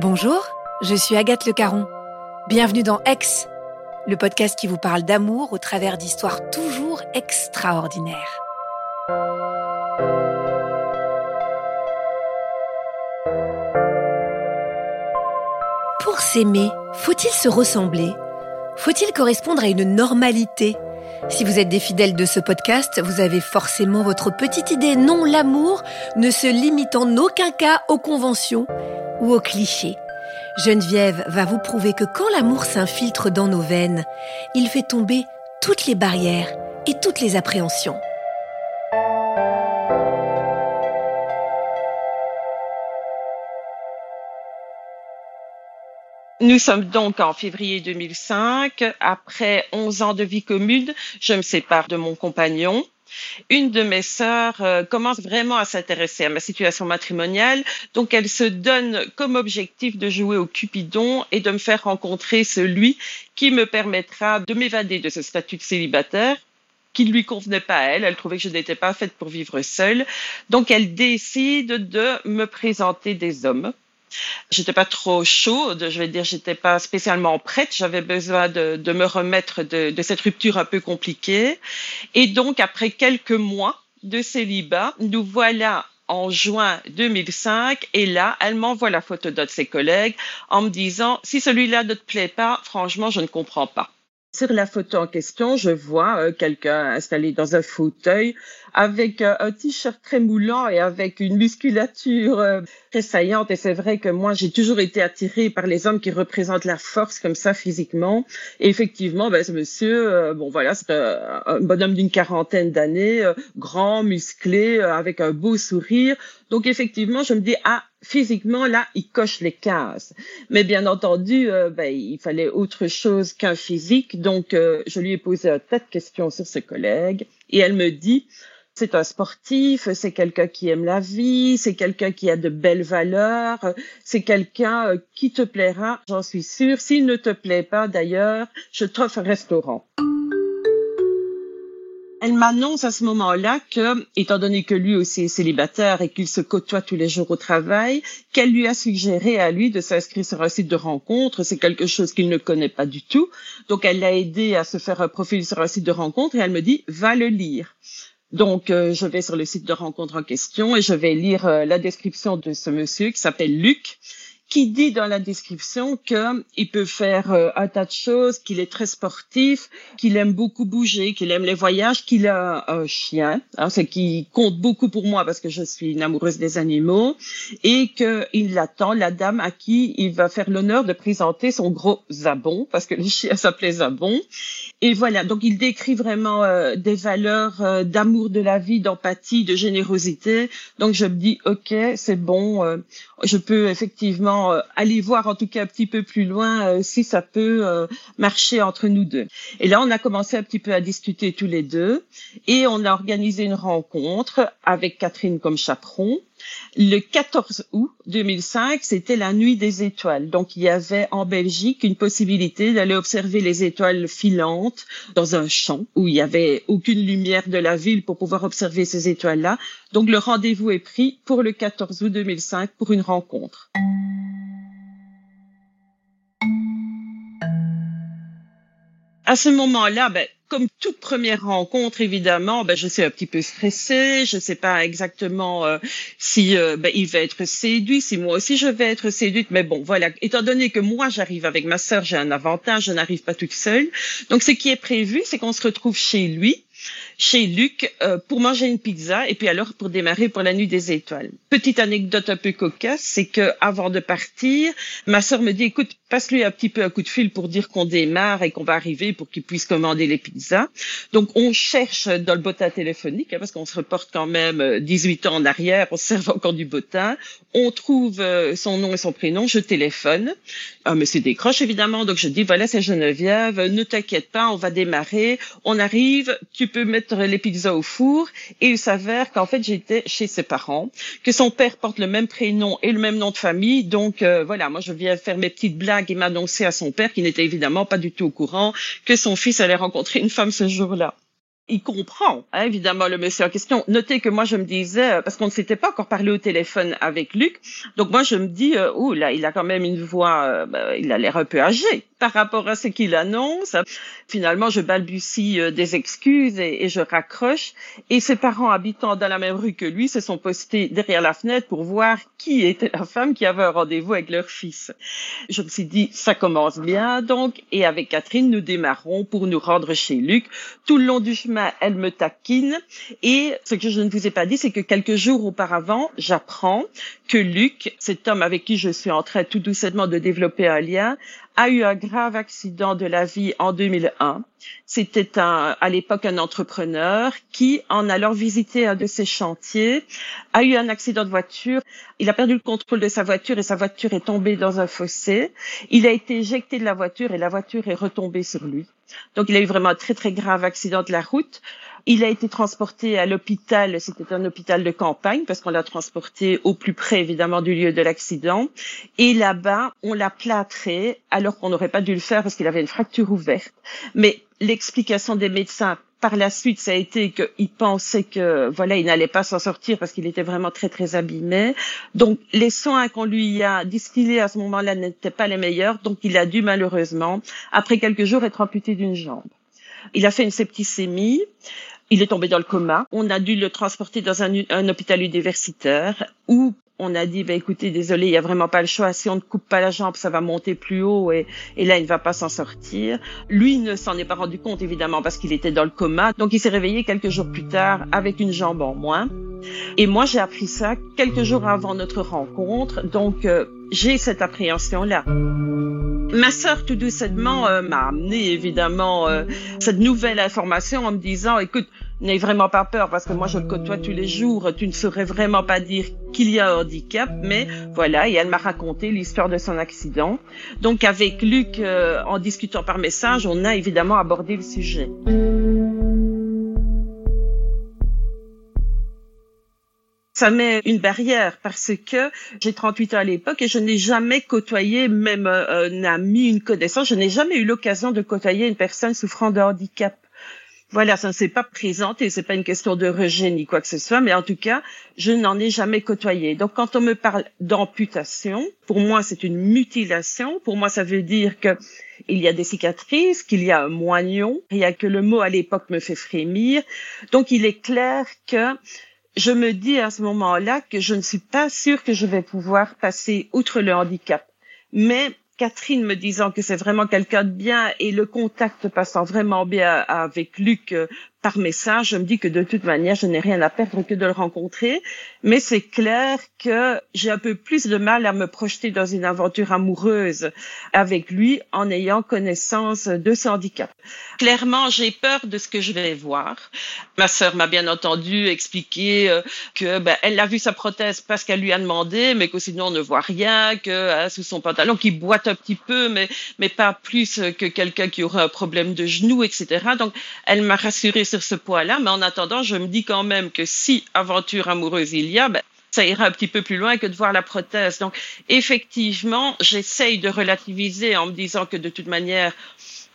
Bonjour, je suis Agathe Le Caron. Bienvenue dans Ex, le podcast qui vous parle d'amour au travers d'histoires toujours extraordinaires. Pour s'aimer, faut-il se ressembler? Faut-il correspondre à une normalité? Si vous êtes des fidèles de ce podcast, vous avez forcément votre petite idée. Non, l'amour ne se limite en aucun cas aux conventions ou aux clichés. Geneviève va vous prouver que quand l'amour s'infiltre dans nos veines, il fait tomber toutes les barrières et toutes les appréhensions. Nous sommes donc en février 2005. Après 11 ans de vie commune, je me sépare de mon compagnon. Une de mes sœurs euh, commence vraiment à s'intéresser à ma situation matrimoniale, donc elle se donne comme objectif de jouer au Cupidon et de me faire rencontrer celui qui me permettra de m'évader de ce statut de célibataire qui ne lui convenait pas à elle. Elle trouvait que je n'étais pas faite pour vivre seule. Donc elle décide de me présenter des hommes. J'étais pas trop chaude, je vais dire, j'étais pas spécialement prête. J'avais besoin de, me remettre de, de, cette rupture un peu compliquée. Et donc, après quelques mois de célibat, nous voilà en juin 2005 et là, elle m'envoie la photo d'un de ses collègues en me disant, si celui-là ne te plaît pas, franchement, je ne comprends pas. Sur la photo en question, je vois euh, quelqu'un installé dans un fauteuil avec euh, un t-shirt très moulant et avec une musculature euh, très saillante. Et c'est vrai que moi, j'ai toujours été attirée par les hommes qui représentent la force comme ça physiquement. Et effectivement, ben, ce monsieur, bon voilà, c'est un bonhomme d'une quarantaine d'années, grand, musclé, avec un beau sourire. Donc effectivement, je me dis, ah, physiquement, là, il coche les cases. Mais bien entendu, euh, ben, il fallait autre chose qu'un physique. Donc, euh, je lui ai posé un tas de questions sur ses collègues. Et elle me dit, c'est un sportif, c'est quelqu'un qui aime la vie, c'est quelqu'un qui a de belles valeurs, c'est quelqu'un euh, qui te plaira, j'en suis sûre. S'il ne te plaît pas, d'ailleurs, je t'offre un restaurant. Elle m'annonce à ce moment-là que, étant donné que lui aussi est célibataire et qu'il se côtoie tous les jours au travail, qu'elle lui a suggéré à lui de s'inscrire sur un site de rencontre. C'est quelque chose qu'il ne connaît pas du tout. Donc, elle l'a aidé à se faire un profil sur un site de rencontre et elle me dit, va le lire. Donc, euh, je vais sur le site de rencontre en question et je vais lire euh, la description de ce monsieur qui s'appelle Luc qui dit dans la description qu'il peut faire euh, un tas de choses, qu'il est très sportif, qu'il aime beaucoup bouger, qu'il aime les voyages, qu'il a un chien, hein, ce qui compte beaucoup pour moi parce que je suis une amoureuse des animaux, et qu'il attend la dame à qui il va faire l'honneur de présenter son gros zabon, parce que le chien s'appelait zabon. Et voilà, donc il décrit vraiment euh, des valeurs euh, d'amour de la vie, d'empathie, de générosité. Donc je me dis, ok, c'est bon, je peux effectivement euh, aller voir en tout cas un petit peu plus loin euh, si ça peut euh, marcher entre nous deux. Et là, on a commencé un petit peu à discuter tous les deux et on a organisé une rencontre avec Catherine comme chaperon. Le 14 août 2005, c'était la nuit des étoiles. Donc, il y avait en Belgique une possibilité d'aller observer les étoiles filantes dans un champ où il y avait aucune lumière de la ville pour pouvoir observer ces étoiles-là. Donc, le rendez-vous est pris pour le 14 août 2005 pour une rencontre. À ce moment-là, ben, comme toute première rencontre, évidemment, ben, je suis un petit peu stressée. Je ne sais pas exactement euh, si euh, ben, il va être séduit, si moi aussi je vais être séduite. Mais bon, voilà. Étant donné que moi j'arrive avec ma sœur, j'ai un avantage. Je n'arrive pas toute seule. Donc, ce qui est prévu, c'est qu'on se retrouve chez lui chez Luc euh, pour manger une pizza et puis alors pour démarrer pour la nuit des étoiles. Petite anecdote un peu cocasse, c'est que avant de partir, ma sœur me dit écoute, passe-lui un petit peu un coup de fil pour dire qu'on démarre et qu'on va arriver pour qu'il puisse commander les pizzas. Donc on cherche dans le botin téléphonique hein, parce qu'on se reporte quand même 18 euh, ans en arrière, on serve encore du botin. On trouve euh, son nom et son prénom, je téléphone. Ah, monsieur décroche évidemment, donc je dis voilà c'est Geneviève, ne t'inquiète pas, on va démarrer. On arrive, tu peux mettre les pizzas au four et il s'avère qu'en fait j'étais chez ses parents, que son père porte le même prénom et le même nom de famille, donc euh, voilà, moi je viens faire mes petites blagues et m'annoncer à son père qui n'était évidemment pas du tout au courant que son fils allait rencontrer une femme ce jour-là. Il comprend, hein, évidemment, le monsieur en question. Notez que moi, je me disais, euh, parce qu'on ne s'était pas encore parlé au téléphone avec Luc, donc moi, je me dis, ouh là, il a quand même une voix, bah, il a l'air un peu âgé par rapport à ce qu'il annonce. Finalement, je balbutie des excuses et, et, je raccroche. Et ses parents habitant dans la même rue que lui se sont postés derrière la fenêtre pour voir qui était la femme qui avait un rendez-vous avec leur fils. Je me suis dit, ça commence bien, donc, et avec Catherine, nous démarrons pour nous rendre chez Luc. Tout le long du chemin, elle me taquine. Et ce que je ne vous ai pas dit, c'est que quelques jours auparavant, j'apprends que Luc, cet homme avec qui je suis en train tout doucement de développer un lien, a eu un grave accident de la vie en 2001. C'était un, à l'époque un entrepreneur qui, en allant visiter un de ses chantiers, a eu un accident de voiture. Il a perdu le contrôle de sa voiture et sa voiture est tombée dans un fossé. Il a été éjecté de la voiture et la voiture est retombée sur lui. Donc il a eu vraiment un très très grave accident de la route. Il a été transporté à l'hôpital, c'était un hôpital de campagne parce qu'on l'a transporté au plus près évidemment du lieu de l'accident. Et là-bas, on l'a plâtré alors qu'on n'aurait pas dû le faire parce qu'il avait une fracture ouverte. Mais l'explication des médecins par la suite, ça a été qu'il pensait que voilà, il n'allait pas s'en sortir parce qu'il était vraiment très très abîmé. Donc les soins qu'on lui a distillés à ce moment-là n'étaient pas les meilleurs, donc il a dû malheureusement, après quelques jours, être amputé d'une jambe. Il a fait une septicémie. Il est tombé dans le coma. On a dû le transporter dans un, hôpital universitaire où on a dit, bah, écoutez, désolé, il y a vraiment pas le choix. Si on ne coupe pas la jambe, ça va monter plus haut et, et là, il ne va pas s'en sortir. Lui ne s'en est pas rendu compte, évidemment, parce qu'il était dans le coma. Donc, il s'est réveillé quelques jours plus tard avec une jambe en moins. Et moi, j'ai appris ça quelques jours avant notre rencontre. Donc, euh, j'ai cette appréhension-là. Ma sœur, tout doucement, euh, m'a amené évidemment euh, cette nouvelle information en me disant, écoute, n'aie vraiment pas peur parce que moi je le côtoie tous les jours, tu ne saurais vraiment pas dire qu'il y a un handicap, mais voilà, et elle m'a raconté l'histoire de son accident. Donc avec Luc, euh, en discutant par message, on a évidemment abordé le sujet. ça met une barrière parce que j'ai 38 ans à l'époque et je n'ai jamais côtoyé même euh, un ami, une connaissance, je n'ai jamais eu l'occasion de côtoyer une personne souffrant de handicap. Voilà, ça ne s'est pas présenté, c'est pas une question de rejet ni quoi que ce soit, mais en tout cas, je n'en ai jamais côtoyé. Donc, quand on me parle d'amputation, pour moi, c'est une mutilation. Pour moi, ça veut dire que il y a des cicatrices, qu'il y a un moignon. Il y a que le mot à l'époque me fait frémir. Donc, il est clair que je me dis à ce moment-là que je ne suis pas sûre que je vais pouvoir passer outre le handicap. Mais Catherine me disant que c'est vraiment quelqu'un de bien et le contact passant vraiment bien avec Luc euh, par message, je me dis que de toute manière, je n'ai rien à perdre que de le rencontrer. Mais c'est clair que j'ai un peu plus de mal à me projeter dans une aventure amoureuse avec lui en ayant connaissance de ce handicap. Clairement, j'ai peur de ce que je vais voir. Ma sœur m'a bien entendu expliquer euh, que ben, elle a vu sa prothèse parce qu'elle lui a demandé, mais que sinon on ne voit rien, que hein, sous son pantalon, qu'il boite un petit peu, mais mais pas plus que quelqu'un qui aurait un problème de genou, etc. Donc, elle m'a rassurée sur ce point-là, mais en attendant, je me dis quand même que si aventure amoureuse il y a, ben, ça ira un petit peu plus loin que de voir la prothèse. Donc, effectivement, j'essaye de relativiser en me disant que de toute manière,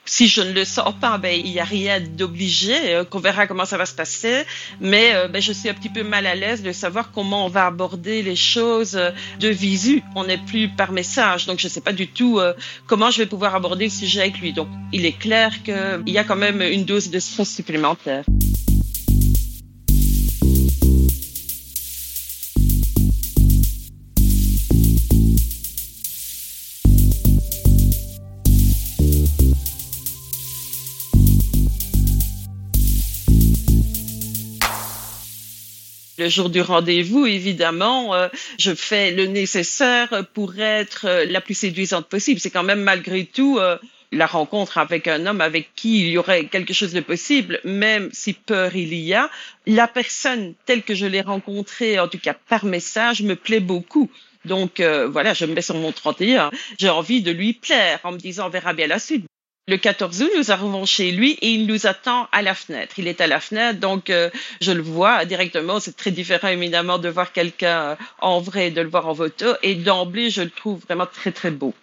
si je ne le sens pas, ben, il n'y a rien d'obligé, euh, qu'on verra comment ça va se passer. Mais euh, ben, je suis un petit peu mal à l'aise de savoir comment on va aborder les choses euh, de visu. On n'est plus par message, donc je ne sais pas du tout comment je vais pouvoir aborder le sujet avec lui. Donc il est clair qu'il y a quand même une dose de stress supplémentaire. Le jour du rendez-vous, évidemment, euh, je fais le nécessaire pour être euh, la plus séduisante possible. C'est quand même malgré tout euh, la rencontre avec un homme avec qui il y aurait quelque chose de possible, même si peur il y a. La personne telle que je l'ai rencontrée, en tout cas par message, me plaît beaucoup. Donc voilà, je me mets sur mon 31. J'ai envie de lui plaire en me disant on verra bien la suite. Le 14 août, nous arrivons chez lui et il nous attend à la fenêtre. Il est à la fenêtre, donc euh, je le vois directement. C'est très différent évidemment de voir quelqu'un euh, en vrai de le voir en photo. Et d'emblée, je le trouve vraiment très très beau.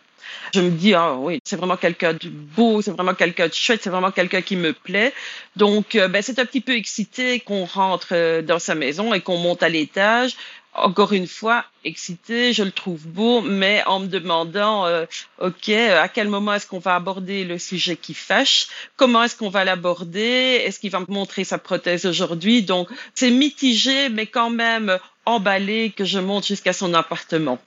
Je me dis, ah oui, c'est vraiment quelqu'un de beau, c'est vraiment quelqu'un de chouette, c'est vraiment quelqu'un qui me plaît. Donc, euh, ben, c'est un petit peu excité qu'on rentre dans sa maison et qu'on monte à l'étage encore une fois, excité, je le trouve beau, mais en me demandant, euh, OK, à quel moment est-ce qu'on va aborder le sujet qui fâche? Comment est-ce qu'on va l'aborder? Est-ce qu'il va me montrer sa prothèse aujourd'hui? Donc, c'est mitigé, mais quand même emballé que je monte jusqu'à son appartement.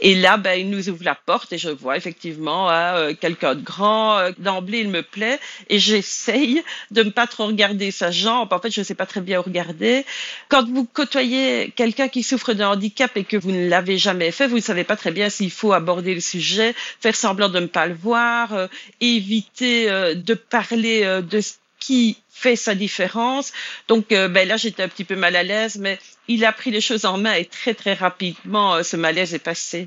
Et là, ben, il nous ouvre la porte et je vois effectivement hein, euh, quelqu'un de grand. Euh, d'emblée, il me plaît et j'essaye de ne pas trop regarder sa jambe. En fait, je ne sais pas très bien regarder. Quand vous côtoyez quelqu'un qui souffre d'un handicap et que vous ne l'avez jamais fait, vous ne savez pas très bien s'il faut aborder le sujet, faire semblant de ne pas le voir, euh, éviter de parler de ce qui fait sa différence. Donc ben là, j'étais un petit peu mal à l'aise, mais il a pris les choses en main et très très rapidement, euh, ce malaise est passé.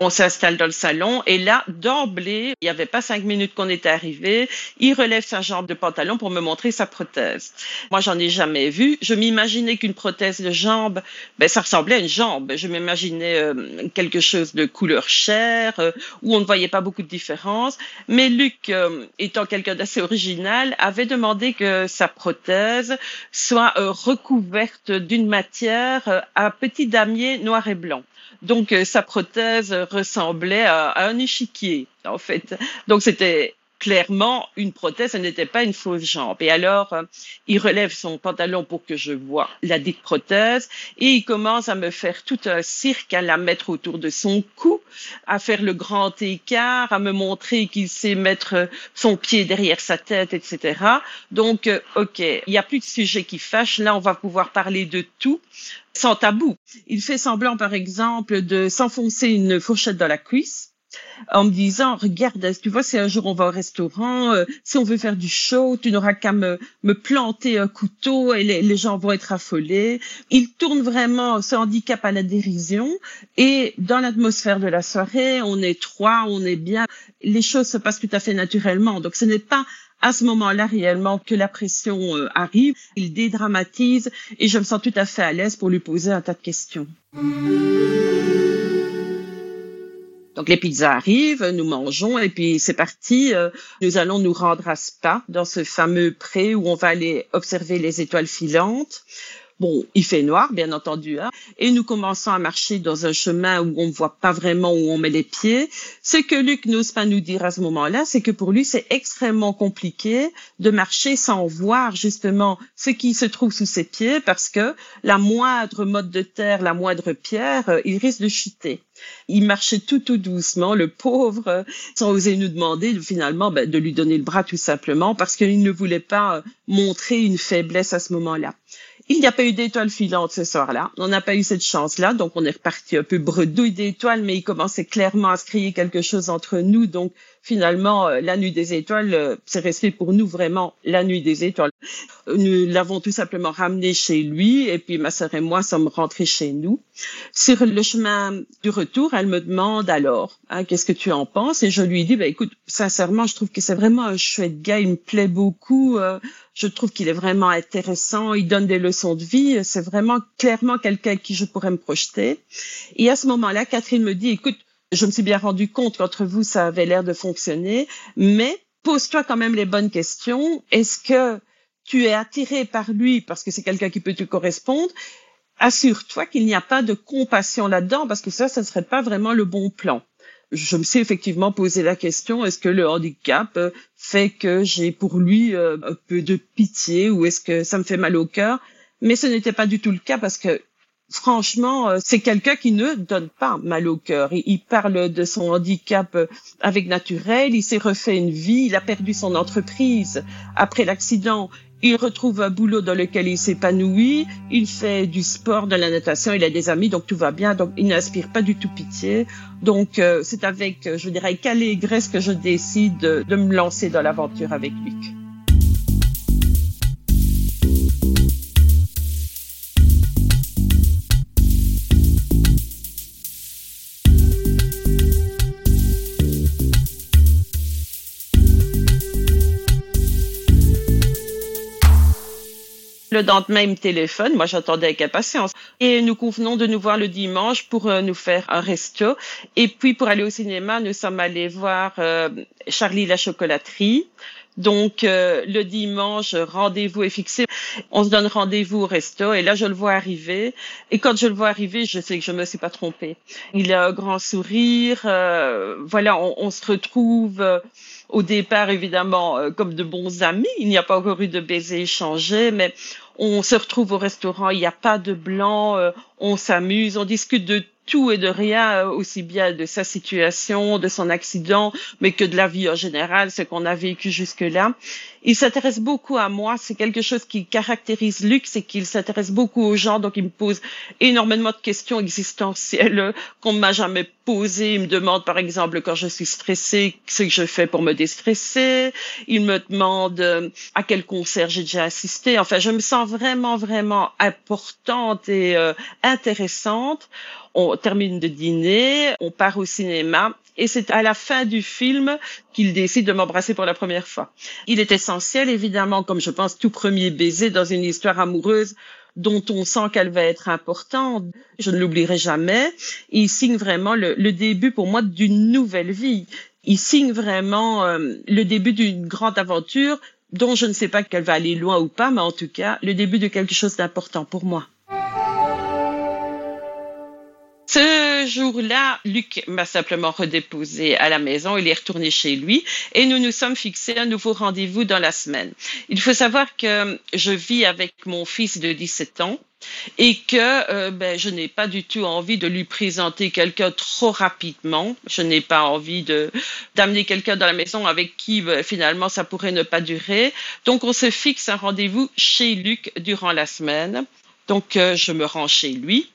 On s'installe dans le salon et là, d'emblée, il n'y avait pas cinq minutes qu'on était arrivé, il relève sa jambe de pantalon pour me montrer sa prothèse. Moi, j'en ai jamais vu. Je m'imaginais qu'une prothèse de jambe, ben, ça ressemblait à une jambe. Je m'imaginais euh, quelque chose de couleur chair, euh, où on ne voyait pas beaucoup de différence. Mais Luc, euh, étant quelqu'un d'assez original, avait demandé que sa prothèse soit recouverte d'une matière à petit damier noir et blanc. Donc sa prothèse ressemblait à, un échiquier, en fait. Donc c'était clairement une prothèse, ce n'était pas une fausse jambe. Et alors, euh, il relève son pantalon pour que je vois la dite prothèse et il commence à me faire tout un cirque, à la mettre autour de son cou, à faire le grand écart, à me montrer qu'il sait mettre son pied derrière sa tête, etc. Donc, euh, OK, il n'y a plus de sujet qui fâche. Là, on va pouvoir parler de tout sans tabou. Il fait semblant, par exemple, de s'enfoncer une fourchette dans la cuisse en me disant regarde tu vois si un jour on va au restaurant euh, si on veut faire du show tu n'auras qu'à me, me planter un couteau et les, gens vont être affolés. Il tourne vraiment ce handicap à la dérision et dans l'atmosphère de la soirée on est trois on est bien. Les choses se passent tout à fait naturellement. Donc ce n'est pas à ce moment-là réellement que la pression euh, arrive. Il dédramatise et je me sens tout à fait à l'aise pour lui poser un tas de questions. Donc les pizzas arrivent, nous mangeons et puis c'est parti. Euh, nous allons nous rendre à Spa, dans ce fameux pré où on va aller observer les étoiles filantes. Bon, il fait noir, bien entendu, hein, et nous commençons à marcher dans un chemin où on ne voit pas vraiment où on met les pieds. Ce que Luc n'ose pas nous dire à ce moment-là, c'est que pour lui, c'est extrêmement compliqué de marcher sans voir justement ce qui se trouve sous ses pieds, parce que la moindre mode de terre, la moindre pierre, euh, il risque de chuter. Il marchait tout tout doucement, le pauvre, sans oser nous demander finalement ben, de lui donner le bras tout simplement, parce qu'il ne voulait pas euh, montrer une faiblesse à ce moment-là. Il n'y a pas eu d'étoiles filantes ce soir-là. On n'a pas eu cette chance-là, donc on est reparti un peu bredouille d'étoiles, mais il commençait clairement à se crier quelque chose entre nous, donc finalement, euh, la nuit des étoiles, euh, c'est resté pour nous vraiment la nuit des étoiles. Nous l'avons tout simplement ramené chez lui et puis ma sœur et moi sommes rentrés chez nous. Sur le chemin du retour, elle me demande alors, hein, qu'est-ce que tu en penses? Et je lui dis, bah, écoute, sincèrement, je trouve que c'est vraiment un chouette gars, il me plaît beaucoup. Euh, je trouve qu'il est vraiment intéressant, il donne des leçons de vie, c'est vraiment clairement quelqu'un qui je pourrais me projeter. Et à ce moment-là, Catherine me dit, écoute, je me suis bien rendu compte qu'entre vous, ça avait l'air de fonctionner, mais pose-toi quand même les bonnes questions. Est-ce que tu es attiré par lui parce que c'est quelqu'un qui peut te correspondre? Assure-toi qu'il n'y a pas de compassion là-dedans parce que ça, ça ne serait pas vraiment le bon plan. Je me suis effectivement posé la question, est-ce que le handicap fait que j'ai pour lui euh, un peu de pitié ou est-ce que ça me fait mal au cœur? Mais ce n'était pas du tout le cas parce que franchement, euh, c'est quelqu'un qui ne donne pas mal au cœur. Il, parle de son handicap euh, avec naturel, il s'est refait une vie, il a perdu son entreprise après l'accident. Il retrouve un boulot dans lequel il s'épanouit, il fait du sport, de la natation, il a des amis, donc tout va bien, donc il n'inspire pas du tout pitié. Donc euh, c'est avec, je dirais, calé graisse que je décide de, de me lancer dans l'aventure avec Luc. Le lendemain, il me téléphone. Moi, j'attendais avec impatience. Et nous convenons de nous voir le dimanche pour euh, nous faire un resto. Et puis, pour aller au cinéma, nous sommes allés voir euh, Charlie la chocolaterie. Donc, euh, le dimanche, rendez-vous est fixé. On se donne rendez-vous au resto. Et là, je le vois arriver. Et quand je le vois arriver, je sais que je me suis pas trompée. Il a un grand sourire. voilà, on, on, se retrouve au départ, évidemment, euh, comme de bons amis. Il n'y a pas encore eu de baisers échangés, mais on se retrouve au restaurant, il n'y a pas de blanc, euh, on s'amuse, on discute de tout et de rien, euh, aussi bien de sa situation, de son accident, mais que de la vie en général, ce qu'on a vécu jusque-là. Il s'intéresse beaucoup à moi. C'est quelque chose qui caractérise Luc, c'est qu'il s'intéresse beaucoup aux gens. Donc, il me pose énormément de questions existentielles qu'on ne m'a jamais posées. Il me demande, par exemple, quand je suis stressée, ce que je fais pour me déstresser. Il me demande euh, à quel concert j'ai déjà assisté. Enfin, je me sens vraiment, vraiment importante et euh, intéressante on termine de dîner, on part au cinéma et c'est à la fin du film qu'il décide de m'embrasser pour la première fois. Il est essentiel, évidemment, comme je pense tout premier baiser dans une histoire amoureuse dont on sent qu'elle va être importante. Je ne l'oublierai jamais. il signe vraiment le, début pour moi d'une nouvelle vie. Il signe vraiment euh, le début d'une grande aventure dont je ne sais pas qu'elle va aller loin ou pas, mais en tout cas, le début de quelque chose d'important pour moi. Jour-là, Luc m'a simplement redéposé à la maison. Il est retourné chez lui et nous nous sommes fixés un nouveau rendez-vous dans la semaine. Il faut savoir que je vis avec mon fils de 17 ans et que euh, ben, je n'ai pas du tout envie de lui présenter quelqu'un trop rapidement. Je n'ai pas envie d'amener quelqu'un dans la maison avec qui ben, finalement ça pourrait ne pas durer. Donc on se fixe un rendez-vous chez Luc durant la semaine. Donc, euh, je me rends chez lui.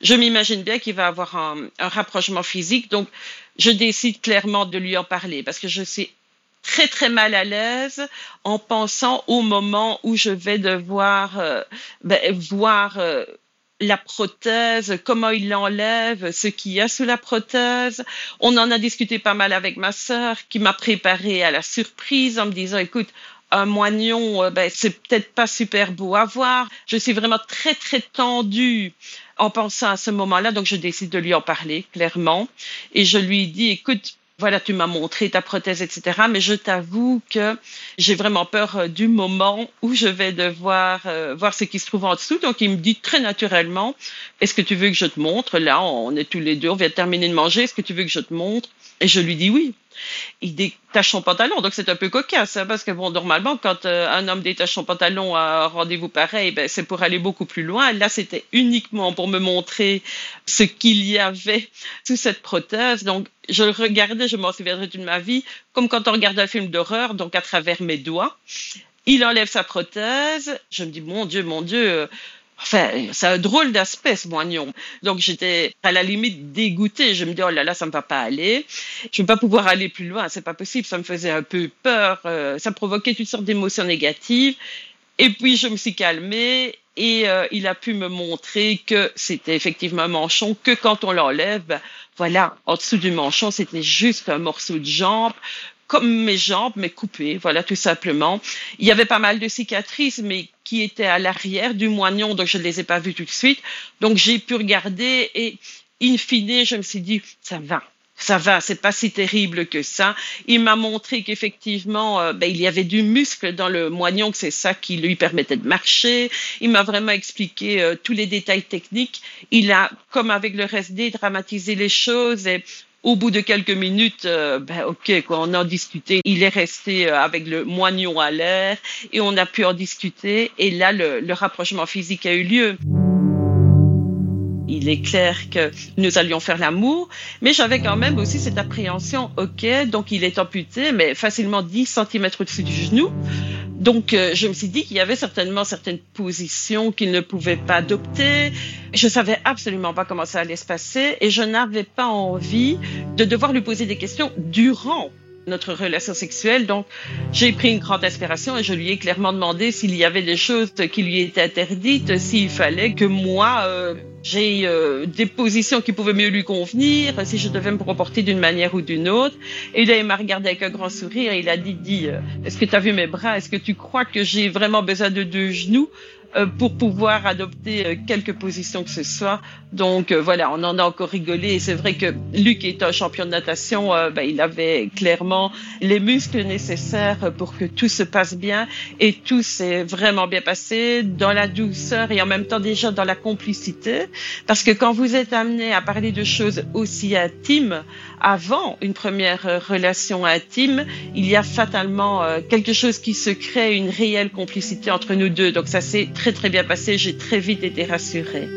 Je m'imagine bien qu'il va avoir un, rapprochement physique. Donc, je décide clairement de lui en parler parce que je suis très, très mal à l'aise en pensant au moment où je vais devoir euh, ben, voir euh, la prothèse, comment il l'enlève, ce qu'il y a sous la prothèse. On en a discuté pas mal avec ma sœur qui m'a préparé à la surprise en me disant, écoute, un moignon, euh, ben, c'est peut-être pas super beau à voir. Je suis vraiment très, très tendue en pensant à ce moment-là, donc je décide de lui en parler clairement. Et je lui dis, écoute, voilà, tu m'as montré ta prothèse, etc. Mais je t'avoue que j'ai vraiment peur euh, du moment où je vais devoir euh, voir ce qui se trouve en dessous. Donc, il me dit très naturellement, est-ce que tu veux que je te montre? Là, on est tous les deux, on vient de terminer de manger. Est-ce que tu veux que je te montre? Et je lui dis oui il détache son pantalon. Donc c'est un peu cocasse, hein, parce que bon, normalement, quand euh, un homme détache son pantalon à un rendez-vous pareil, ben, c'est pour aller beaucoup plus loin. Là, c'était uniquement pour me montrer ce qu'il y avait sous cette prothèse. Donc je le regardais, je m'en souviendrai toute ma vie, comme quand on regarde un film d'horreur, donc à travers mes doigts. Il enlève sa prothèse. Je me dis, mon Dieu, mon Dieu, Enfin, c'est un drôle d'aspect, ce moignon. Donc, j'étais à la limite dégoûtée. Je me dis, oh là là, ça ne va pas aller. Je ne vais pas pouvoir aller plus loin. C'est pas possible. Ça me faisait un peu peur. Euh, ça provoquait toutes sortes d'émotions négatives. Et puis, je me suis calmée et euh, il a pu me montrer que c'était effectivement un manchon, que quand on l'enlève, ben, voilà, en dessous du manchon, c'était juste un morceau de jambe comme mes jambes, mais coupées, voilà, tout simplement. Il y avait pas mal de cicatrices, mais qui étaient à l'arrière du moignon, donc je ne les ai pas vues tout de suite. Donc j'ai pu regarder et, in fine, je me suis dit, ça va. Ça va, c'est pas si terrible que ça. Il m'a montré qu'effectivement, euh, ben, il y avait du muscle dans le moignon, que c'est ça qui lui permettait de marcher. Il m'a vraiment expliqué euh, tous les détails techniques. Il a, comme avec le reste dramatisé les choses et au bout de quelques minutes, euh, ben ok, quoi, on a discuté. Il est resté euh, avec le moignon à l'air et on a pu en discuter. Et là, le, le rapprochement physique a eu lieu. Il est clair que nous allions faire l'amour, mais j'avais quand même aussi cette appréhension, ok, donc il est amputé, mais facilement 10 cm au-dessus du genou. Donc, euh, je me suis dit qu'il y avait certainement certaines positions qu'il ne pouvait pas adopter. Je savais absolument pas comment ça allait se passer et je n'avais pas envie de devoir lui poser des questions durant notre relation sexuelle. Donc, j'ai pris une grande inspiration et je lui ai clairement demandé s'il y avait des choses qui lui étaient interdites, s'il fallait que moi, euh, j'ai euh, des positions qui pouvaient mieux lui convenir, si je devais me comporter d'une manière ou d'une autre. Et là, il m'a regardé avec un grand sourire et il a dit, dit euh, est-ce que tu as vu mes bras? Est-ce que tu crois que j'ai vraiment besoin de deux genoux? Pour pouvoir adopter euh, quelques positions que ce soit. Donc euh, voilà, on en a encore rigolé. C'est vrai que Luc est un champion de natation. Ben, il avait clairement les muscles nécessaires pour que tout se passe bien. Et tout s'est vraiment bien passé dans la douceur et en même temps déjà dans la complicité. Parce que quand vous êtes amené à parler de choses aussi intimes avant une première relation intime, il y a fatalement quelque chose qui se crée, une réelle complicité entre nous deux. Donc ça c'est très très bien passé. J'ai très vite été rassurée.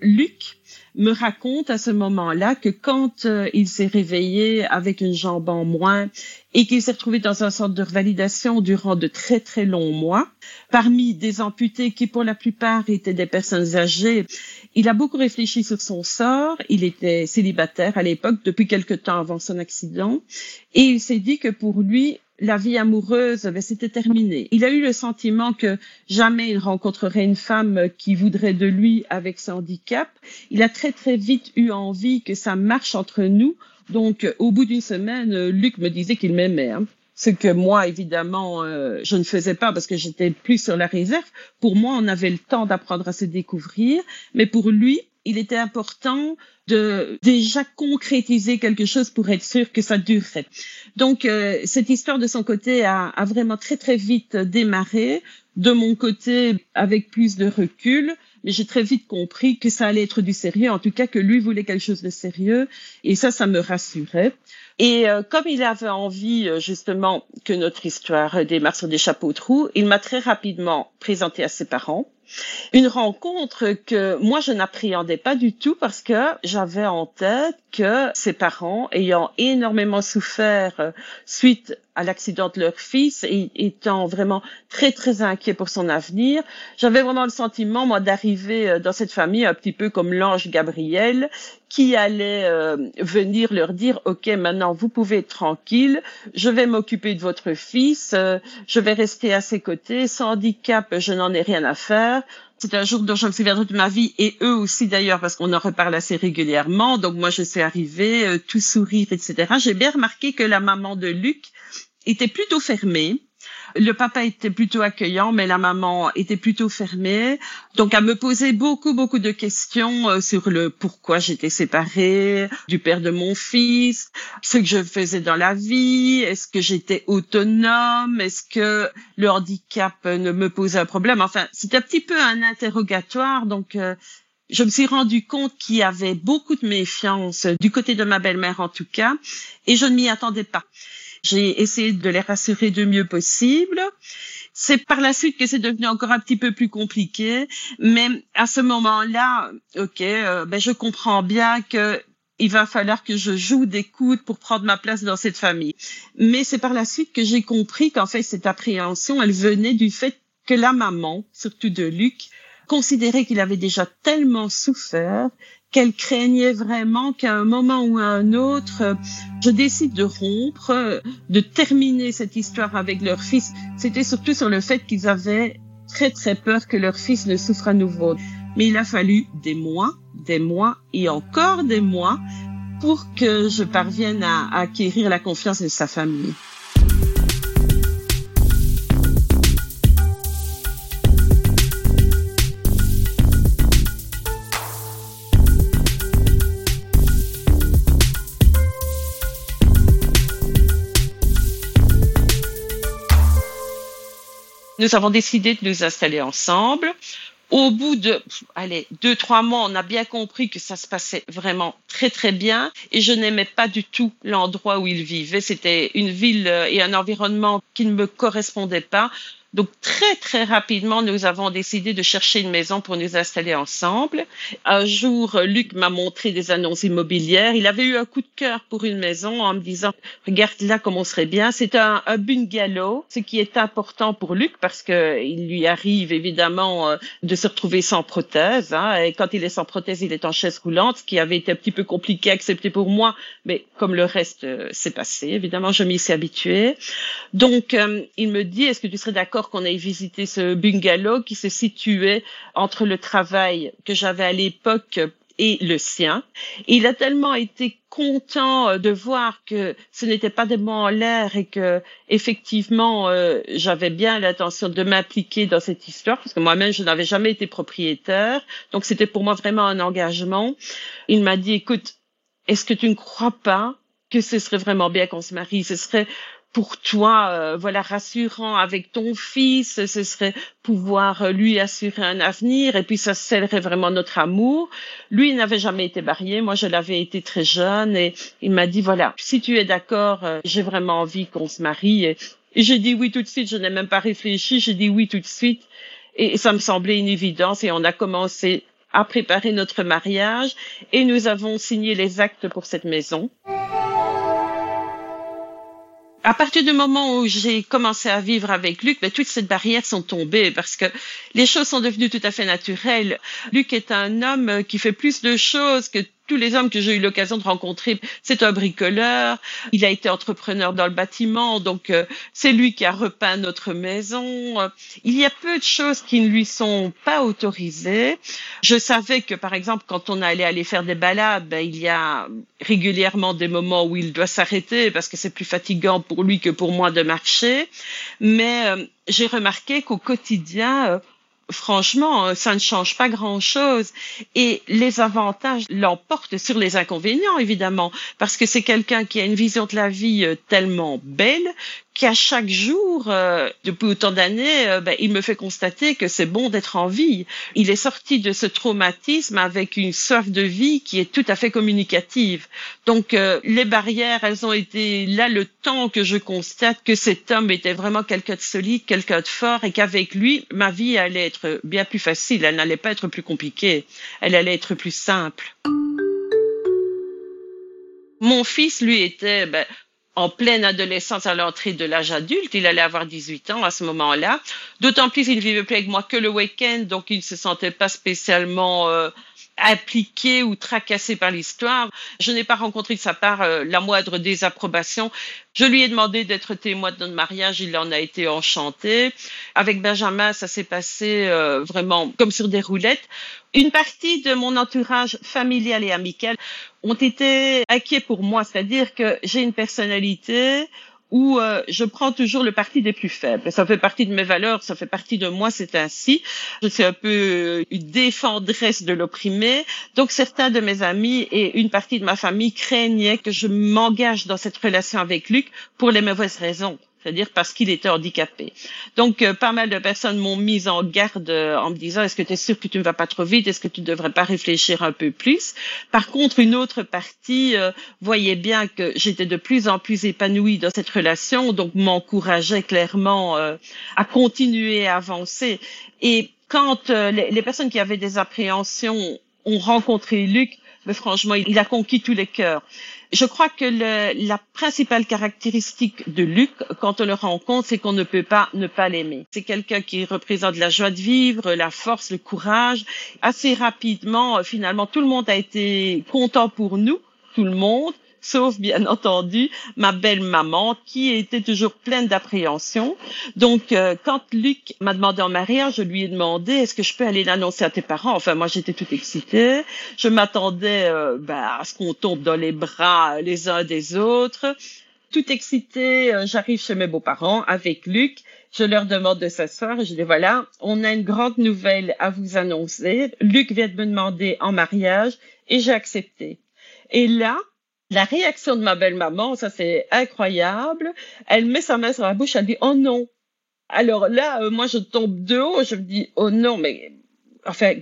Luc me raconte à ce moment-là que quand euh, il s'est réveillé avec une jambe en moins et qu'il s'est retrouvé dans un centre de revalidation durant de très très longs mois, parmi des amputés qui pour la plupart étaient des personnes âgées, il a beaucoup réfléchi sur son sort. Il était célibataire à l'époque depuis quelque temps avant son accident et il s'est dit que pour lui, la vie amoureuse, ben, c'était terminé. Il a eu le sentiment que jamais il rencontrerait une femme qui voudrait de lui avec son handicap. Il a très très vite eu envie que ça marche entre nous. Donc, au bout d'une semaine, Luc me disait qu'il m'aimait. Hein. Ce que moi, évidemment, euh, je ne faisais pas parce que j'étais plus sur la réserve. Pour moi, on avait le temps d'apprendre à se découvrir. Mais pour lui, il était important de déjà concrétiser quelque chose pour être sûr que ça durerait. Donc euh, cette histoire de son côté a, a, vraiment très très vite démarré. De mon côté, avec plus de recul, mais j'ai très vite compris que ça allait être du sérieux, en tout cas que lui voulait quelque chose de sérieux, et ça, ça me rassurait. Et euh, comme il avait envie euh, justement que notre histoire démarre sur des chapeaux de roue, il m'a très rapidement présenté à ses parents. Une rencontre que moi je n'appréhendais pas du tout parce que j'avais en tête que ses parents, ayant énormément souffert euh, suite à l'accident de leur fils et étant vraiment très très inquiet pour son avenir, j'avais vraiment le sentiment moi d'arriver euh, dans cette famille un petit peu comme l'ange Gabriel qui allait euh, venir leur dire OK maintenant vous pouvez être tranquille, je vais m'occuper de votre fils, je vais rester à ses côtés, sans handicap, je n'en ai rien à faire. C'est un jour dont je me souviendrai de ma vie et eux aussi d'ailleurs parce qu'on en reparle assez régulièrement. Donc moi je suis arrivée, euh, tout sourire, etc. J'ai bien remarqué que la maman de Luc était plutôt fermée. Le papa était plutôt accueillant, mais la maman était plutôt fermée. Donc, elle me posait beaucoup, beaucoup de questions euh, sur le pourquoi j'étais séparée du père de mon fils, ce que je faisais dans la vie, est-ce que j'étais autonome, est-ce que le handicap ne me posait un problème. Enfin, c'était un petit peu un interrogatoire. Donc, euh, je me suis rendu compte qu'il y avait beaucoup de méfiance du côté de ma belle-mère en tout cas, et je ne m'y attendais pas. J'ai essayé de les rassurer du mieux possible. C'est par la suite que c'est devenu encore un petit peu plus compliqué, mais à ce moment-là, ok, euh, ben je comprends bien que il va falloir que je joue des coudes pour prendre ma place dans cette famille. Mais c'est par la suite que j'ai compris qu'en fait cette appréhension, elle venait du fait que la maman, surtout de Luc, considérait qu'il avait déjà tellement souffert qu'elle craignait vraiment qu'à un moment ou à un autre, je décide de rompre, de terminer cette histoire avec leur fils. C'était surtout sur le fait qu'ils avaient très très peur que leur fils ne souffre à nouveau. Mais il a fallu des mois, des mois et encore des mois pour que je parvienne à acquérir la confiance de sa famille. Nous avons décidé de nous installer ensemble. Au bout de, allez, deux, trois mois, on a bien compris que ça se passait vraiment très, très bien. Et je n'aimais pas du tout l'endroit où il vivait. C'était une ville et un environnement qui ne me correspondait pas. Donc très très rapidement, nous avons décidé de chercher une maison pour nous installer ensemble. Un jour, Luc m'a montré des annonces immobilières. Il avait eu un coup de cœur pour une maison en me disant "Regarde là comme on serait bien." C'est un, un bungalow, ce qui est important pour Luc parce que il lui arrive évidemment euh, de se retrouver sans prothèse. Hein, et quand il est sans prothèse, il est en chaise roulante, ce qui avait été un petit peu compliqué à accepter pour moi, mais comme le reste euh, s'est passé, évidemment, je m'y suis habituée. Donc, euh, il me dit "Est-ce que tu serais d'accord qu'on aille visiter ce bungalow qui se situait entre le travail que j'avais à l'époque et le sien. il a tellement été content euh, de voir que ce n'était pas des mots en l'air et que effectivement euh, j'avais bien l'intention de m'impliquer dans cette histoire parce que moi-même je n'avais jamais été propriétaire. Donc c'était pour moi vraiment un engagement. Il m'a dit écoute, est-ce que tu ne crois pas que ce serait vraiment bien qu'on se marie? Ce serait pour toi, euh, voilà, rassurant avec ton fils, ce serait pouvoir euh, lui assurer un avenir et puis ça scellerait vraiment notre amour. Lui, il n'avait jamais été marié, moi je l'avais été très jeune et il m'a dit, voilà, si tu es d'accord, euh, j'ai vraiment envie qu'on se marie. Et, j'ai dit oui tout de suite, je n'ai même pas réfléchi, j'ai dit oui tout de suite. Et ça me semblait une évidence et on a commencé à préparer notre mariage et nous avons signé les actes pour cette maison à partir du moment où j'ai commencé à vivre avec Luc, ben, toutes ces barrières sont tombées parce que les choses sont devenues tout à fait naturelles. Luc est un homme qui fait plus de choses que tous les hommes que j'ai eu l'occasion de rencontrer, c'est un bricoleur. Il a été entrepreneur dans le bâtiment, donc euh, c'est lui qui a repeint notre maison. Il y a peu de choses qui ne lui sont pas autorisées. Je savais que, par exemple, quand on allait aller faire des balades, ben, il y a régulièrement des moments où il doit s'arrêter parce que c'est plus fatigant pour lui que pour moi de marcher. Mais euh, j'ai remarqué qu'au quotidien, euh, franchement, euh, ça ne change pas grand-chose. Et les avantages l'emportent sur les inconvénients, évidemment, parce que c'est quelqu'un qui a une vision de la vie euh, tellement belle qu'à chaque jour, euh, depuis autant d'années, euh, ben, il me fait constater que c'est bon d'être en vie. Il est sorti de ce traumatisme avec une soif de vie qui est tout à fait communicative. Donc euh, les barrières, elles ont été là le temps que je constate que cet homme était vraiment quelqu'un de solide, quelqu'un de fort, et qu'avec lui, ma vie allait être bien plus facile. Elle n'allait pas être plus compliquée. Elle allait être plus simple. Mon fils, lui, était ben, en pleine adolescence à l'entrée de l'âge adulte. Il allait avoir 18 ans à ce moment-là. D'autant plus, il ne vivait plus avec moi que le week-end, donc il ne se sentait pas spécialement euh, impliqué ou tracassé par l'histoire. Je n'ai pas rencontré de sa part euh, la moindre désapprobation. Je lui ai demandé d'être témoin de notre mariage, il en a été enchanté. Avec Benjamin, ça s'est passé euh, vraiment comme sur des roulettes. Une partie de mon entourage familial et amical ont été inquiets pour moi, c'est-à-dire que j'ai une personnalité où euh, je prends toujours le parti des plus faibles. Ça fait partie de mes valeurs, ça fait partie de moi, c'est ainsi. Je suis un peu euh, une défendresse de l'opprimé. Donc certains de mes amis et une partie de ma famille craignaient que je m'engage dans cette relation avec Luc pour les mauvaises raisons c'est-à-dire parce qu'il était handicapé. Donc, euh, pas mal de personnes m'ont mise en garde euh, en me disant, est-ce que tu es sûr que tu ne vas pas trop vite? Est-ce que tu ne devrais pas réfléchir un peu plus? Par contre, une autre partie euh, voyait bien que j'étais de plus en plus épanouie dans cette relation, donc m'encourageait clairement à continuer à avancer. Et quand les, les personnes qui avaient des appréhensions ont rencontré Luc, mais franchement, il a conquis tous les cœurs. Je crois que le, la principale caractéristique de Luc, quand on le rencontre, c'est qu'on ne peut pas ne pas l'aimer. C'est quelqu'un qui représente la joie de vivre, la force, le courage. Assez rapidement, finalement, tout le monde a été content pour nous, tout le monde sauf bien entendu ma belle-maman qui était toujours pleine d'appréhension. Donc, euh, quand Luc m'a demandé en mariage, je lui ai demandé est-ce que je peux aller l'annoncer à tes parents? Enfin, moi, j'étais toute excitée. Je m'attendais euh, ben, à ce qu'on tombe dans les bras les uns des autres. Tout excitée, euh, j'arrive chez mes beaux-parents avec Luc. Je leur demande de s'asseoir et je dis voilà, on a une grande nouvelle à vous annoncer. Luc vient de me demander en mariage et j'ai accepté. Et là, la réaction de ma belle-maman, ça c'est incroyable. Elle met sa main sur la bouche, elle dit oh non. Alors là, euh, moi je tombe de haut, je me dis oh non, mais enfin,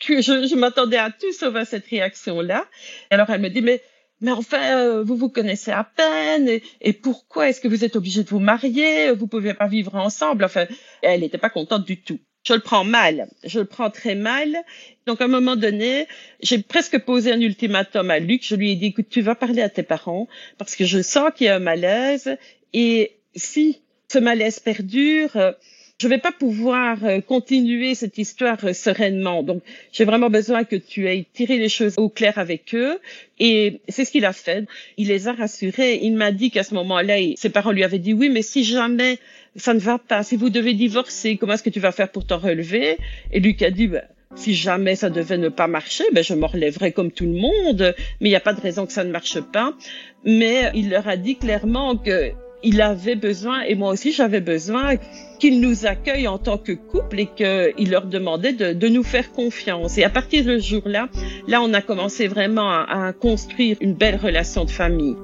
je, je m'attendais à tout sauf à cette réaction-là. Alors elle me dit mais mais enfin, euh, vous vous connaissez à peine, et, pourquoi est-ce que vous êtes obligé de vous marier? Vous pouvez pas vivre ensemble. Enfin, elle n'était pas contente du tout. Je le prends mal, je le prends très mal. Donc à un moment donné, j'ai presque posé un ultimatum à Luc. Je lui ai dit, écoute, tu vas parler à tes parents parce que je sens qu'il y a un malaise. Et si ce malaise perdure, je vais pas pouvoir euh, continuer cette histoire euh, sereinement. Donc, j'ai vraiment besoin que tu aies tiré les choses au clair avec eux. Et c'est ce qu'il a fait. Il les a rassurés. Il m'a dit qu'à ce moment-là, ses parents lui avaient dit oui, mais si jamais ça ne va pas, si vous devez divorcer, comment est-ce que tu vas faire pour t'en relever? Et Luc a dit, ben, si jamais ça devait ne pas marcher, ben je me relèverai comme tout le monde, mais il n'y a pas de raison que ça ne marche pas. Mais il leur a dit clairement que il avait besoin, et moi aussi j'avais besoin, qu'il nous accueille en tant que couple et qu'il leur demandait de, de, nous faire confiance. Et à partir de ce jour-là, là, on a commencé vraiment à, à construire une belle relation de famille.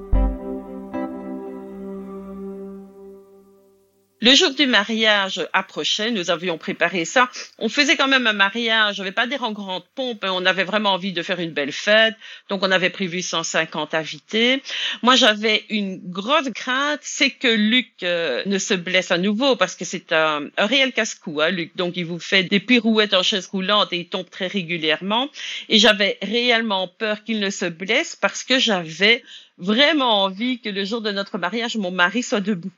Le jour du mariage approchait, nous avions préparé ça. On faisait quand même un mariage, je vais pas dire en grande pompe, on avait vraiment envie de faire une belle fête, donc on avait prévu 150 invités. Moi, j'avais une grosse crainte, c'est que Luc euh, ne se blesse à nouveau, parce que c'est un, réel casse-cou, hein, Luc. Donc, il vous fait des pirouettes en chaise roulante et il tombe très régulièrement. Et j'avais réellement peur qu'il ne se blesse, parce que j'avais vraiment envie que le jour de notre mariage, mon mari soit debout.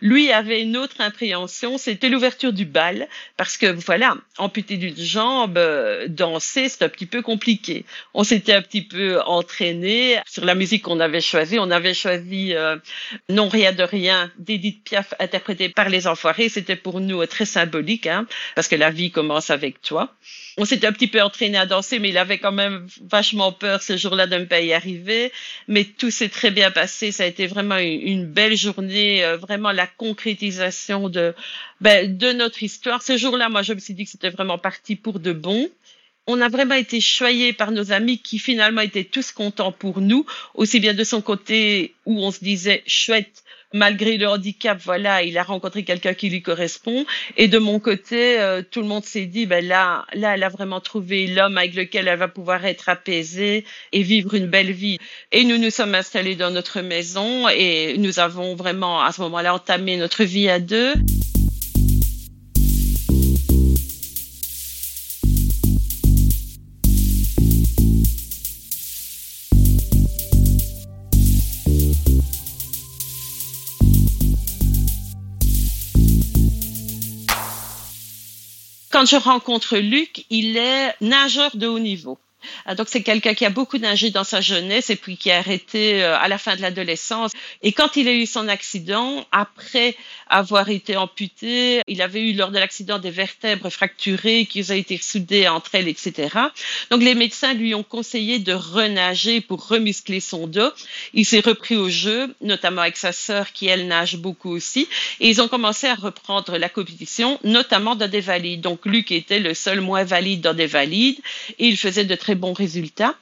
Lui avait une autre impréhension, c'était l'ouverture du bal, parce que voilà, amputé d'une jambe, euh, danser, c'est un petit peu compliqué. On s'était un petit peu entraîné sur la musique qu'on avait choisie. On avait choisi euh, Non rien de rien d'Edith Piaf, interprété par les Enfoirés. C'était pour nous très symbolique, hein, parce que la vie commence avec toi on s'était un petit peu entraîné à danser, mais il avait quand même vachement peur ce jour-là de ne pas y arriver. Mais tout s'est très bien passé. Ça a été vraiment une, belle journée, euh, vraiment la concrétisation de ben, de notre histoire. Ce jour-là, moi, je me suis dit que c'était vraiment parti pour de bon. On a vraiment été choyés par nos amis qui finalement étaient tous contents pour nous, aussi bien de son côté où on se disait chouette, malgré le handicap, voilà, il a rencontré quelqu'un qui lui correspond. Et de mon côté, euh, tout le monde s'est dit, ben là, là, elle a vraiment trouvé l'homme avec lequel elle va pouvoir être apaisée et vivre une belle vie. Et nous nous sommes installés dans notre maison et nous avons vraiment à ce moment-là entamé notre vie à deux. Quand je rencontre Luc, il est nageur de haut niveau. Ah, donc c'est quelqu'un qui a beaucoup nagé dans sa jeunesse et puis qui a arrêté euh, à la fin de l'adolescence. Et quand il a eu son accident, après avoir été amputé, il avait eu lors de l'accident des vertèbres fracturées qui ont été soudées entre elles, etc. Donc les médecins lui ont conseillé de renager pour remuscler son dos. Il s'est repris au jeu, notamment avec sa sœur qui elle nage beaucoup aussi, et ils ont commencé à reprendre la compétition, notamment dans des valides. Donc Luc était le seul moins valide dans des valides et il faisait de très bons résultats.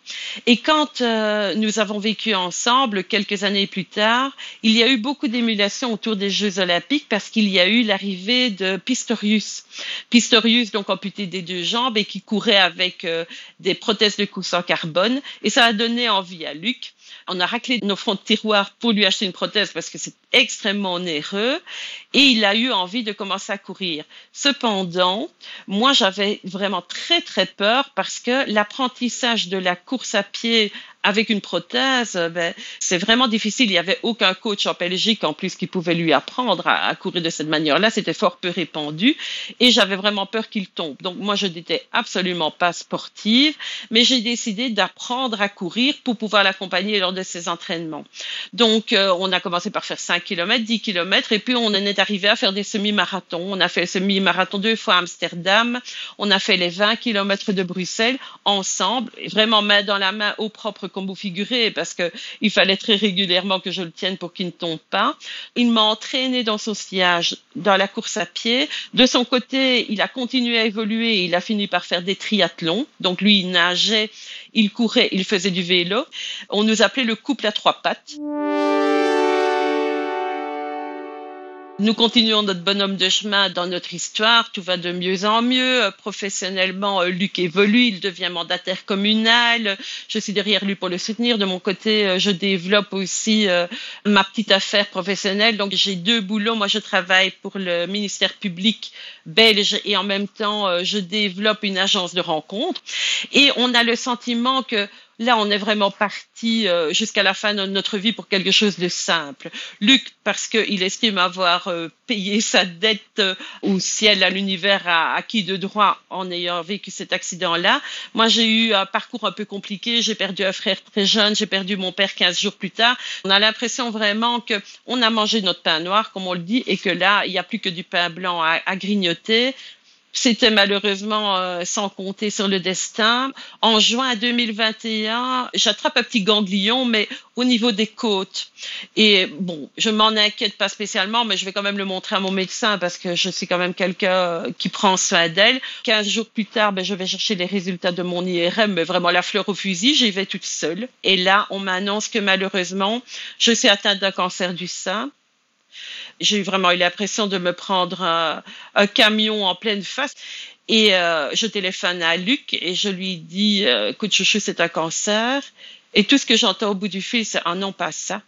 Et quand euh, nous avons vécu ensemble quelques années plus tard, il y a eu beaucoup d'émulation autour des Jeux olympiques parce qu'il y a eu l'arrivée de Pistorius. Pistorius, donc amputé des deux jambes et qui courait avec euh, des prothèses de couche en carbone. Et ça a donné envie à Luc on a raclé nos fonds de tiroir pour lui acheter une prothèse parce que c'est extrêmement onéreux et il a eu envie de commencer à courir. Cependant, moi j'avais vraiment très très peur parce que l'apprentissage de la course à pied avec une prothèse, ben, c'est vraiment difficile. Il n'y avait aucun coach en Belgique en plus qui pouvait lui apprendre à, courir de cette manière-là. C'était fort peu répandu et j'avais vraiment peur qu'il tombe. Donc moi, je n'étais absolument pas sportive, mais j'ai décidé d'apprendre à courir pour pouvoir l'accompagner lors de ses entraînements. Donc euh, on a commencé par faire 5 km, 10 km et puis on en est arrivé à faire des semi-marathons. On a fait le semi-marathon deux fois à Amsterdam, on a fait les 20 km de Bruxelles ensemble, vraiment main dans la main au propre comme vous figurez, parce que il fallait très régulièrement que je le tienne pour qu'il ne tombe pas. Il m'a entraîné dans son sillage, dans la course à pied. De son côté, il a continué à évoluer. il a fini par faire des triathlons. Donc lui, il nageait, il courait, il faisait du vélo. On nous appelait le couple à trois pattes. Nous continuons notre bonhomme de chemin dans notre histoire. Tout va de mieux en mieux. Euh, professionnellement, euh, Luc évolue. Il devient mandataire communal. Je suis derrière lui pour le soutenir. De mon côté, euh, je développe aussi ma petite affaire professionnelle. Donc, j'ai deux boulots. Moi, je travaille pour le ministère public belge et en même temps, je développe une agence de rencontres. Et on a le sentiment que Là, on est vraiment parti euh, jusqu'à la fin de notre vie pour quelque chose de simple. Luc, parce qu'il estime avoir euh, payé sa dette euh, au ciel, à l'univers, à acquis de droit en ayant vécu cet accident-là. Moi, j'ai eu un parcours un peu compliqué. J'ai perdu un frère très jeune. J'ai perdu mon père 15 jours plus tard. On a l'impression vraiment que on a mangé notre pain noir, comme on le dit, et que là, il n'y a plus que du pain blanc à grignoter. C'était malheureusement euh, sans compter sur le destin. En juin 2021, j'attrape un petit ganglion, mais au niveau des côtes. Et bon, je m'en inquiète pas spécialement, mais je vais quand même le montrer à mon médecin parce que je suis quand même quelqu'un qui prend soin d'elle. Quinze jours plus tard, ben, je vais chercher les résultats de mon IRM, mais vraiment la fleur au fusil, j'y vais toute seule. Et là, on m'annonce que malheureusement, je suis atteinte d'un cancer du sein j'ai vraiment eu l'impression de me prendre un, camion en pleine face. Et euh, je téléphone à Luc et je lui dis, euh, écoute, chouchou, c'est un cancer. Et tout ce que j'entends au bout du fil, c'est, ah non, pas ça.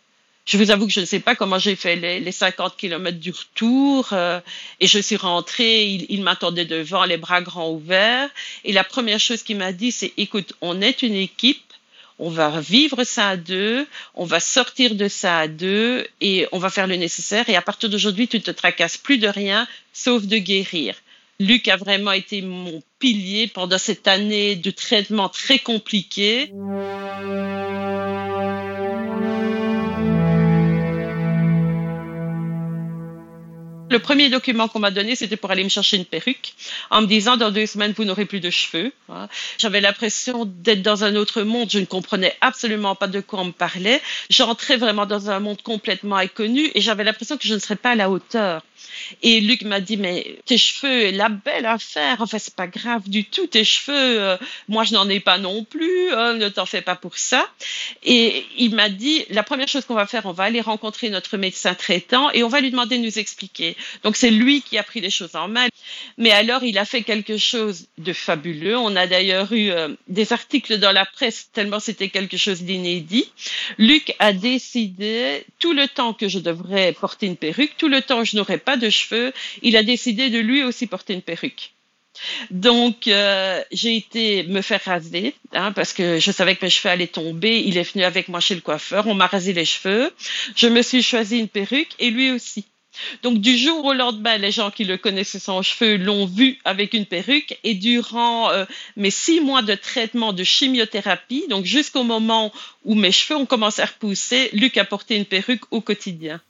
Je vous avoue que je ne sais pas comment j'ai fait les, les 50 kilomètres du retour. Euh, et je suis rentrée, il m'attendait devant, les bras grands ouverts. Et la première chose qu'il m'a dit, c'est, écoute, on est une équipe on va vivre ça à deux, on va sortir de ça à deux et on va faire le nécessaire. Et à partir d'aujourd'hui, tu ne te tracasses plus de rien, sauf de guérir. Luc a vraiment été mon pilier pendant cette année de traitement très compliqué. Le premier document qu'on m'a donné, c'était pour aller me chercher une perruque, en me disant dans deux semaines vous n'aurez plus de cheveux. J'avais l'impression d'être dans un autre monde. Je ne comprenais absolument pas de quoi on me parlait. J'entrais vraiment dans un monde complètement inconnu et j'avais l'impression que je ne serais pas à la hauteur. Et Luc m'a dit, mais tes cheveux, la belle affaire, enfin, c'est pas grave du tout, tes cheveux, euh, moi, je n'en ai pas non plus, hein, ne t'en fais pas pour ça. Et il m'a dit, la première chose qu'on va faire, on va aller rencontrer notre médecin traitant et on va lui demander de nous expliquer. Donc, c'est lui qui a pris les choses en main. Mais alors, il a fait quelque chose de fabuleux. On a d'ailleurs eu euh, des articles dans la presse tellement c'était quelque chose d'inédit. Luc a décidé, tout le temps que je devrais porter une perruque, tout le temps que je n'aurais pas de cheveux, il a décidé de lui aussi porter une perruque. Donc, euh, j'ai été me faire raser hein, parce que je savais que mes cheveux allaient tomber. Il est venu avec moi chez le coiffeur, on m'a rasé les cheveux. Je me suis choisi une perruque et lui aussi. Donc, du jour au lendemain, les gens qui le connaissaient sans cheveux l'ont vu avec une perruque et durant euh, mes six mois de traitement de chimiothérapie, donc jusqu'au moment où mes cheveux ont commencé à repousser, Luc a porté une perruque au quotidien.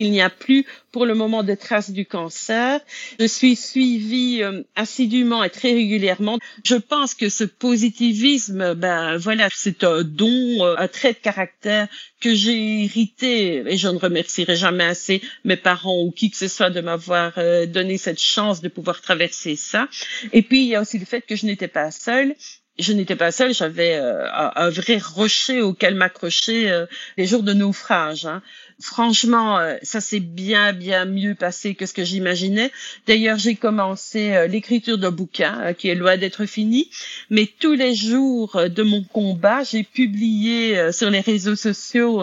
Il n'y a plus pour le moment de traces du cancer. Je suis suivie euh, assidûment et très régulièrement. Je pense que ce positivisme, ben voilà, c'est un don, euh, un trait de caractère que j'ai hérité et je ne remercierai jamais assez mes parents ou qui que ce soit de m'avoir euh, donné cette chance de pouvoir traverser ça. Et puis il y a aussi le fait que je n'étais pas seule je n'étais pas seule, j'avais un, vrai rocher auquel m'accrocher les jours de naufrage. Hein franchement, euh, ça s'est bien, bien mieux passé que ce que j'imaginais. D'ailleurs, j'ai commencé euh, l'écriture d'un bouquin euh, qui est loin d'être fini, mais tous les jours de mon combat, j'ai publié sur les réseaux sociaux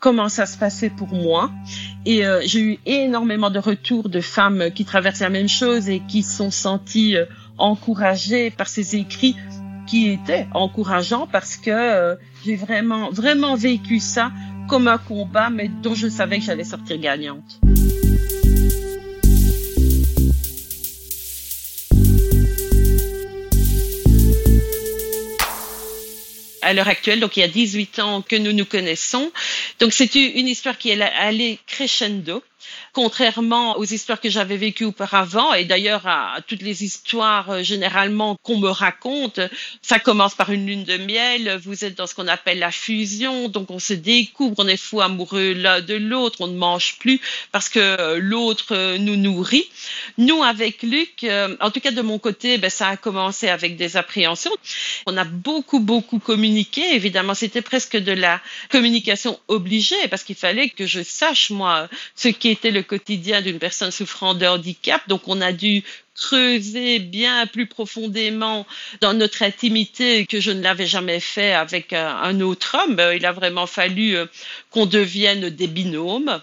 comment ça se passait pour moi. Et j'ai eu énormément de retours de femmes qui traversent la même chose et qui sont senties encouragées par ces écrits qui étaient encourageants parce que j'ai vraiment, vraiment vécu ça comme un combat, mais dont je savais que j'allais sortir gagnante. à l'heure actuelle, donc il y a 18 ans que nous nous connaissons. Donc c'est une histoire qui est allée crescendo. Contrairement aux histoires que j'avais vécues auparavant, et d'ailleurs à, toutes les histoires euh, généralement qu'on me raconte, ça commence par une lune de miel, vous êtes dans ce qu'on appelle la fusion, donc on se découvre, on est fou amoureux l'un de l'autre, on ne mange plus parce que euh, l'autre euh, nous nourrit. Nous, avec Luc, en tout cas de mon côté, ben, ça a commencé avec des appréhensions. On a beaucoup, beaucoup communiqué, évidemment, c'était presque de la communication obligée parce qu'il fallait que je sache, moi, ce qui était le quotidien d'une personne souffrant de handicap. Donc, on a dû creuser bien plus profondément dans notre intimité que je ne l'avais jamais fait avec un autre homme. Il a vraiment fallu euh, qu'on devienne des binômes.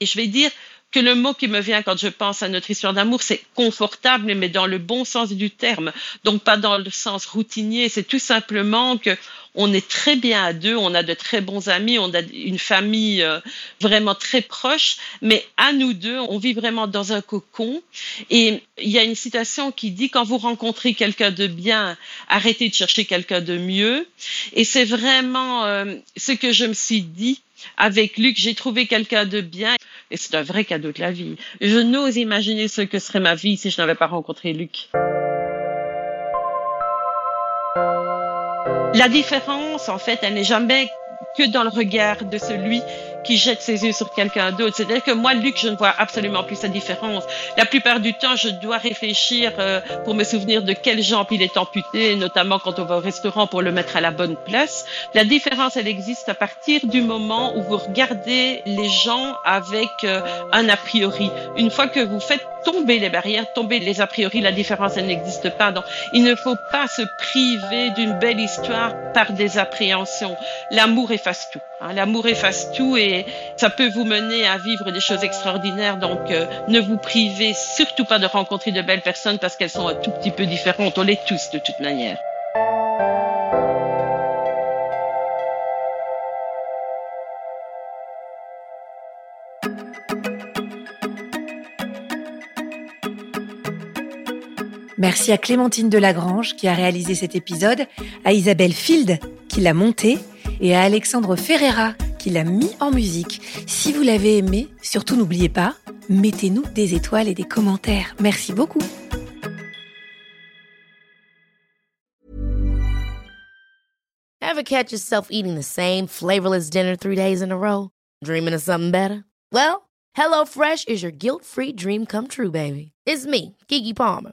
Et je vais dire, que le mot qui me vient quand je pense à notre histoire d'amour, c'est confortable, mais dans le bon sens du terme. Donc pas dans le sens routinier. C'est tout simplement que on est très bien à deux, on a de très bons amis, on a une famille euh, vraiment très proche, mais à nous deux, on vit vraiment dans un cocon. Et il y a une citation qui dit quand vous rencontrez quelqu'un de bien, arrêtez de chercher quelqu'un de mieux. Et c'est vraiment euh, ce que je me suis dit avec Luc, j'ai trouvé quelqu'un de bien et c'est un vrai cadeau de la vie. Je n'ose imaginer ce que serait ma vie si je n'avais pas rencontré Luc. La différence, en fait, elle n'est jamais que dans le regard de celui qui jette ses yeux sur quelqu'un d'autre. C'est-à-dire que moi, Luc, je ne vois absolument plus sa différence. La plupart du temps, je dois réfléchir euh, pour me souvenir de quelle jambe il est amputé, notamment quand on va au restaurant pour le mettre à la bonne place. La différence, elle existe à partir du moment où vous regardez les gens avec euh, un a priori. Une fois que vous faites tomber les barrières, tomber les a priori, la différence, elle n'existe pas. Donc, il ne faut pas se priver d'une belle histoire par des appréhensions. L'amour efface tout. Hein. L'amour efface tout et ça peut vous mener à vivre des choses extraordinaires. Donc, euh, ne vous privez surtout pas de rencontrer de belles personnes parce qu'elles sont un tout petit peu différentes. On l'est tous de toute manière. Merci à Clémentine Delagrange qui a réalisé cet épisode, à Isabelle Field qui l'a monté et à Alexandre Ferreira qui l'a mis en musique. Si vous l'avez aimé, surtout n'oubliez pas, mettez-nous des étoiles et des commentaires. Merci beaucoup. Ever catch yourself eating the same flavorless dinner three days in a row? Dreaming of something better? Well, HelloFresh is your guilt-free dream come true, baby. It's me, Kiki Palmer.